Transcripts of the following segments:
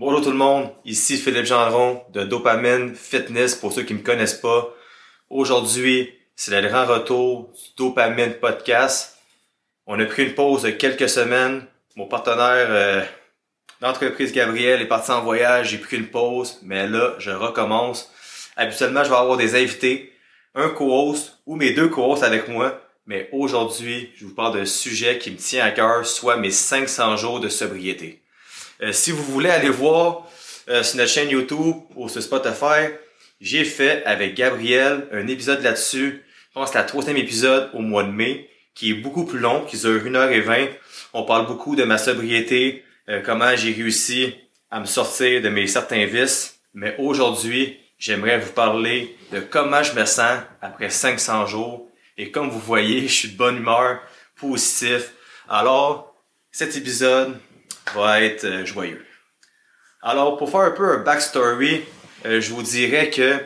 Bonjour tout le monde, ici Philippe Gendron de Dopamine Fitness pour ceux qui me connaissent pas. Aujourd'hui, c'est le grand retour du Dopamine Podcast. On a pris une pause de quelques semaines. Mon partenaire euh, d'entreprise Gabriel est parti en voyage, j'ai pris une pause, mais là, je recommence. Habituellement, je vais avoir des invités, un co-host ou mes deux co-hosts avec moi. Mais aujourd'hui, je vous parle d'un sujet qui me tient à cœur, soit mes 500 jours de sobriété. Euh, si vous voulez aller voir euh, sur notre chaîne YouTube ou sur Spotify, j'ai fait avec Gabriel un épisode là-dessus. Je pense que c'est la troisième épisode au mois de mai, qui est beaucoup plus long, qui dure 1h20. On parle beaucoup de ma sobriété, euh, comment j'ai réussi à me sortir de mes certains vices. Mais aujourd'hui, j'aimerais vous parler de comment je me sens après 500 jours. Et comme vous voyez, je suis de bonne humeur, positif. Alors, cet épisode, va être euh, joyeux. Alors, pour faire un peu un backstory, euh, je vous dirais que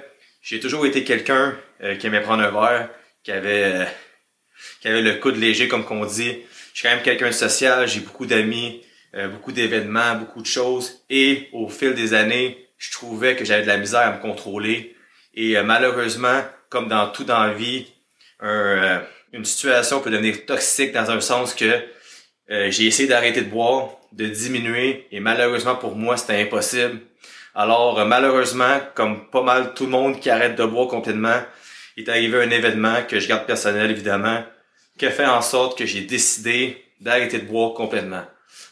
j'ai toujours été quelqu'un euh, qui aimait prendre un verre, qui avait, qui avait le coude léger, comme qu'on dit. Je suis quand même quelqu'un de social, j'ai beaucoup d'amis, beaucoup d'événements, beaucoup de choses. Et au fil des années, je trouvais que j'avais de la misère à me contrôler. Et malheureusement, comme dans tout dans la vie, une situation peut devenir toxique dans un sens que j'ai essayé d'arrêter de boire, de diminuer et malheureusement pour moi c'était impossible. Alors euh, malheureusement, comme pas mal tout le monde qui arrête de boire complètement, est arrivé un événement que je garde personnel évidemment, qui a fait en sorte que j'ai décidé d'arrêter de boire complètement.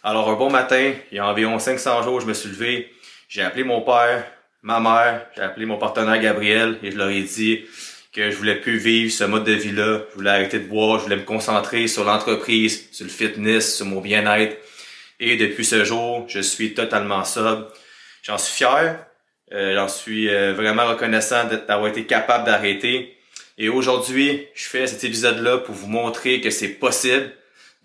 Alors un bon matin, il y a environ 500 jours, je me suis levé, j'ai appelé mon père, ma mère, j'ai appelé mon partenaire Gabriel et je leur ai dit que je voulais plus vivre ce mode de vie-là, je voulais arrêter de boire, je voulais me concentrer sur l'entreprise, sur le fitness, sur mon bien-être et depuis ce jour, je suis totalement sobre. J'en suis fier. Euh, j'en suis euh, vraiment reconnaissant d'avoir été capable d'arrêter. Et aujourd'hui, je fais cet épisode-là pour vous montrer que c'est possible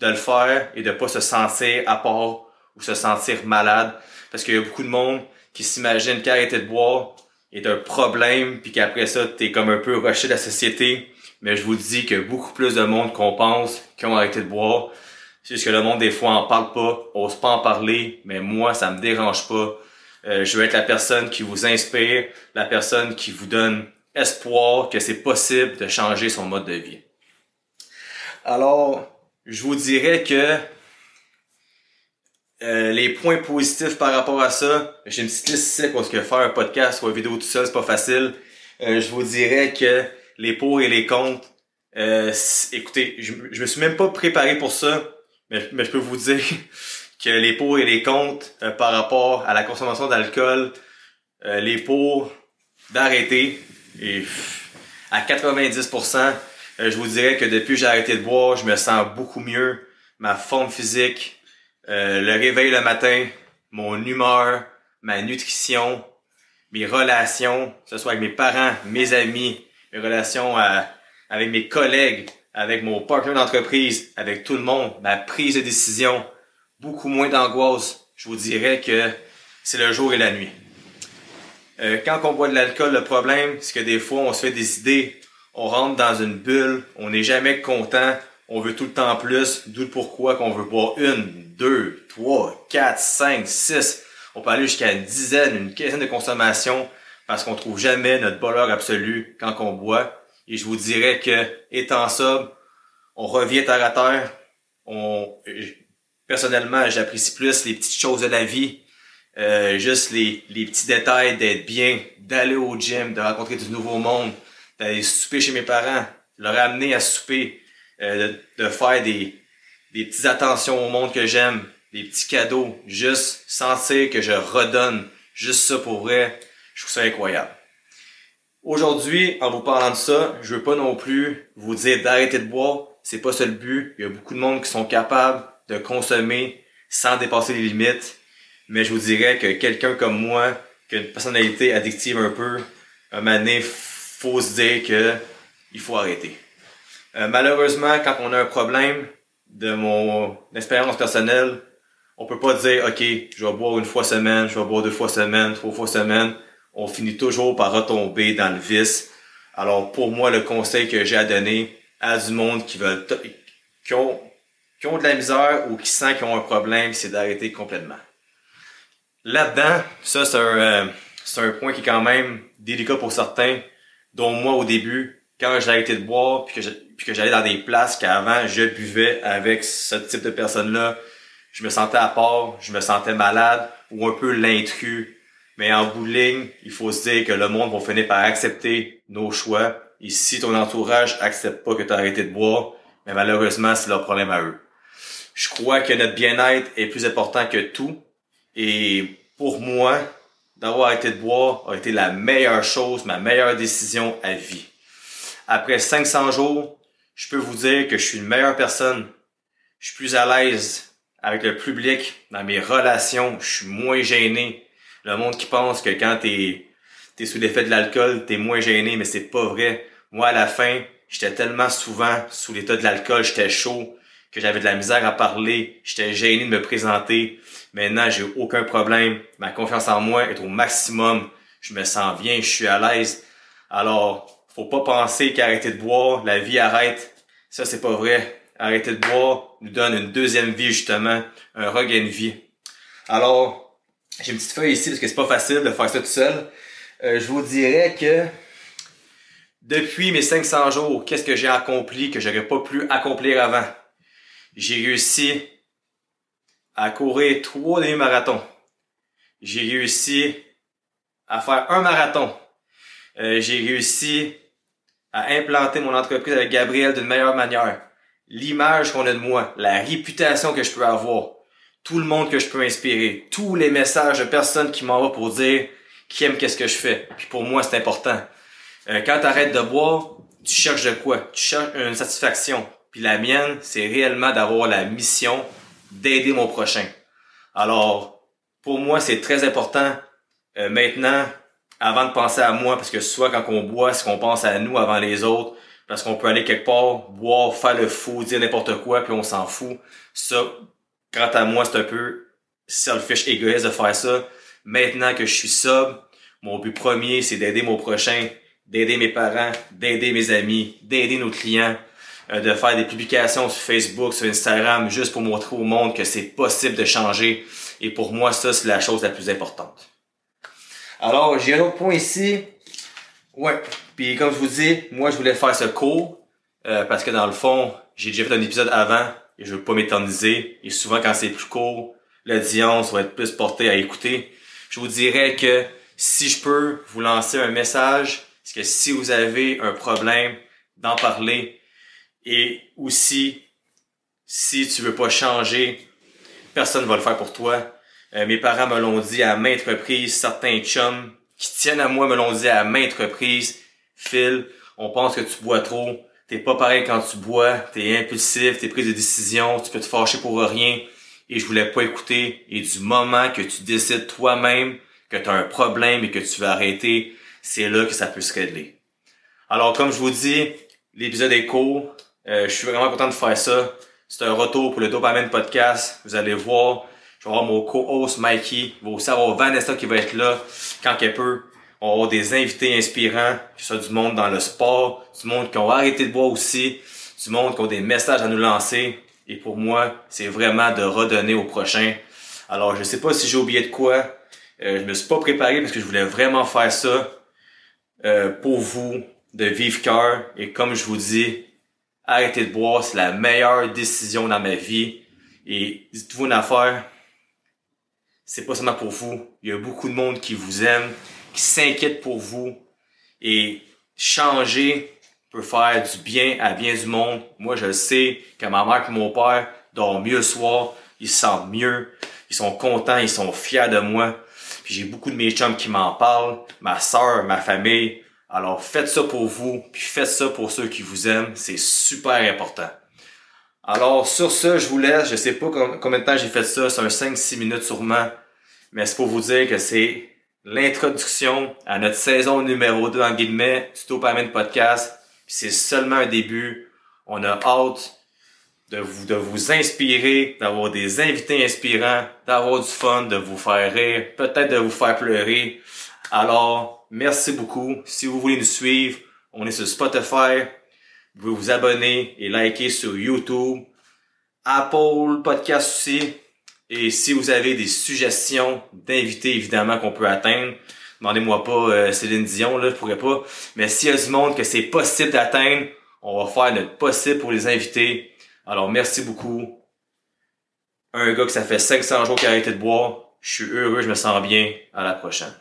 de le faire et de pas se sentir à part ou se sentir malade. Parce qu'il y a beaucoup de monde qui s'imagine qu'arrêter de boire est un problème, puis qu'après ça, t'es comme un peu rushé de la société. Mais je vous dis que beaucoup plus de monde qu'on pense qui ont arrêté de boire. C'est juste que le monde, des fois, en parle pas, ose pas en parler, mais moi, ça me dérange pas. Euh, je veux être la personne qui vous inspire, la personne qui vous donne espoir que c'est possible de changer son mode de vie. Alors, je vous dirais que euh, les points positifs par rapport à ça, j'ai une petite liste ici parce que faire un podcast ou une vidéo tout seul, c'est pas facile. Euh, je vous dirais que les pour et les contre, écoutez, je, je me suis même pas préparé pour ça. Mais, mais je peux vous dire que les pour et les contre euh, par rapport à la consommation d'alcool, euh, les pour d'arrêter et à 90%, euh, je vous dirais que depuis que j'ai arrêté de boire, je me sens beaucoup mieux. Ma forme physique, le réveil le matin, mon humeur, ma nutrition, mes relations, que ce soit avec mes parents, mes amis, mes relations avec mes collègues, avec mon partenaire d'entreprise, avec tout le monde, ma prise de décision, beaucoup moins d'angoisse. Je vous dirais que c'est le jour et la nuit. Euh, quand on boit de l'alcool, le problème, c'est que des fois, on se fait des idées, on rentre dans une bulle, on n'est jamais content, on veut tout le temps plus, d'où pourquoi qu'on veut boire une, deux, trois, quatre, cinq, six. On peut aller jusqu'à une dizaine, une quinzaine de consommations parce qu'on trouve jamais notre bonheur absolu quand on boit. Et je vous dirais que, étant sobre, on revient terre à terre. On, personnellement, j'apprécie plus les petites choses de la vie. Euh, juste les, les petits détails d'être bien, d'aller au gym, de rencontrer du nouveau monde, d'aller souper chez mes parents, leur amener à souper, euh, de, de, faire des, des petites attentions au monde que j'aime, des petits cadeaux, juste sentir que je redonne, juste ça pour vrai, je trouve ça incroyable. Aujourd'hui, en vous parlant de ça, je veux pas non plus vous dire d'arrêter de boire. C'est pas ça le but. Il y a beaucoup de monde qui sont capables de consommer sans dépasser les limites. Mais je vous dirais que quelqu'un comme moi, qui a une personnalité addictive un peu, un donné, faut se dire que il faut arrêter. Euh, malheureusement, quand on a un problème de mon expérience personnelle, on peut pas dire, OK, je vais boire une fois semaine, je vais boire deux fois semaine, trois fois semaine on finit toujours par retomber dans le vice. Alors pour moi, le conseil que j'ai à donner à du monde qui veulent qui ont, qui ont de la misère ou qui sentent qu'ils ont un problème, c'est d'arrêter complètement. là-dedans, ça c'est un, euh, un point qui est quand même délicat pour certains, dont moi au début, quand j'ai arrêté de boire, puis que j'allais dans des places qu'avant je buvais avec ce type de personnes-là, je me sentais à part, je me sentais malade ou un peu l'intrus. Mais en bout de ligne, il faut se dire que le monde va finir par accepter nos choix. Et si ton entourage accepte pas que tu as arrêté de boire, mais malheureusement, c'est leur problème à eux. Je crois que notre bien-être est plus important que tout. Et pour moi, d'avoir arrêté de boire a été la meilleure chose, ma meilleure décision à vie. Après 500 jours, je peux vous dire que je suis une meilleure personne. Je suis plus à l'aise avec le public, dans mes relations, je suis moins gêné. Le monde qui pense que quand t'es es sous l'effet de l'alcool, t'es moins gêné, mais c'est pas vrai. Moi, à la fin, j'étais tellement souvent sous l'état de l'alcool, j'étais chaud, que j'avais de la misère à parler, j'étais gêné de me présenter. Maintenant, j'ai aucun problème. Ma confiance en moi est au maximum. Je me sens bien, je suis à l'aise. Alors, faut pas penser qu'arrêter de boire, la vie arrête. Ça, c'est pas vrai arrêter de boire nous donne une deuxième vie justement, un regain de vie. Alors, j'ai une petite feuille ici parce que c'est pas facile de faire ça tout seul. Euh, je vous dirais que depuis mes 500 jours, qu'est-ce que j'ai accompli que j'aurais pas pu accomplir avant? J'ai réussi à courir trois demi-marathons. J'ai réussi à faire un marathon. Euh, j'ai réussi à implanter mon entreprise avec Gabriel d'une meilleure manière l'image qu'on a de moi, la réputation que je peux avoir, tout le monde que je peux inspirer, tous les messages de personnes qui m'envoient pour dire qui aiment qu'est-ce que je fais. Puis pour moi, c'est important. Euh, quand tu arrêtes de boire, tu cherches de quoi? Tu cherches une satisfaction. Puis la mienne, c'est réellement d'avoir la mission d'aider mon prochain. Alors, pour moi, c'est très important euh, maintenant, avant de penser à moi, parce que soit quand on boit, c'est qu'on pense à nous avant les autres, parce qu'on peut aller quelque part, boire, faire le fou, dire n'importe quoi, puis on s'en fout. Ça, quant à moi, c'est un peu selfish, égoïste de faire ça. Maintenant que je suis sobre, mon but premier, c'est d'aider mon prochain, d'aider mes parents, d'aider mes amis, d'aider nos clients, euh, de faire des publications sur Facebook, sur Instagram, juste pour montrer au monde que c'est possible de changer. Et pour moi, ça, c'est la chose la plus importante. Alors, j'ai un autre point ici. Ouais, puis comme je vous dis, moi je voulais faire ce cours euh, parce que dans le fond, j'ai déjà fait un épisode avant et je veux pas m'éterniser. Et souvent quand c'est plus court, l'audience va être plus portée à écouter. Je vous dirais que si je peux vous lancer un message, c'est que si vous avez un problème, d'en parler. Et aussi, si tu veux pas changer, personne va le faire pour toi. Euh, mes parents me l'ont dit à maintes reprises, certains chums qui tiennent à moi me l'ont dit à maintes reprises. Phil, on pense que tu bois trop. T'es pas pareil quand tu bois. T'es impulsif, t'es prise de décision. Tu peux te fâcher pour rien. Et je voulais pas écouter. Et du moment que tu décides toi-même que tu as un problème et que tu vas arrêter, c'est là que ça peut se régler. Alors, comme je vous dis, l'épisode est court. Euh, je suis vraiment content de faire ça. C'est un retour pour le Dopamine Podcast. Vous allez voir, je vais avoir mon co-host Mikey. Vous allez aussi Vanessa qui va être là quand qu'elle peut. On avoir des invités inspirants, que ce soit du monde dans le sport, du monde qui ont arrêté de boire aussi, du monde qui ont des messages à nous lancer. Et pour moi, c'est vraiment de redonner au prochain. Alors, je sais pas si j'ai oublié de quoi. Euh, je me suis pas préparé parce que je voulais vraiment faire ça euh, pour vous, de vivre cœur. Et comme je vous dis, arrêter de boire, c'est la meilleure décision dans ma vie. Et dites-vous une affaire, c'est pas seulement pour vous. Il y a beaucoup de monde qui vous aime, qui s'inquiète pour vous. Et changer peut faire du bien à bien du monde. Moi, je sais que ma mère et mon père dorment mieux le soir, ils se sentent mieux, ils sont contents, ils sont fiers de moi. Puis j'ai beaucoup de mes chums qui m'en parlent, ma soeur, ma famille. Alors faites ça pour vous, puis faites ça pour ceux qui vous aiment, c'est super important. Alors sur ce, je vous laisse, je sais pas combien de temps j'ai fait ça, c'est un 5-6 minutes sûrement, mais c'est pour vous dire que c'est l'introduction à notre saison numéro 2 en guillemets du Dopamine Podcast. C'est seulement un début. On a hâte de vous, de vous inspirer, d'avoir des invités inspirants, d'avoir du fun, de vous faire rire, peut-être de vous faire pleurer. Alors, merci beaucoup. Si vous voulez nous suivre, on est sur Spotify. Vous pouvez vous abonner et liker sur YouTube. Apple Podcast aussi. Et si vous avez des suggestions d'invités, évidemment, qu'on peut atteindre, demandez-moi pas euh, Céline Dion, là, je pourrais pas. Mais s'il y a du monde que c'est possible d'atteindre, on va faire notre possible pour les inviter. Alors, merci beaucoup. Un gars que ça fait 500 jours qu'il a arrêté de boire. Je suis heureux, je me sens bien. À la prochaine.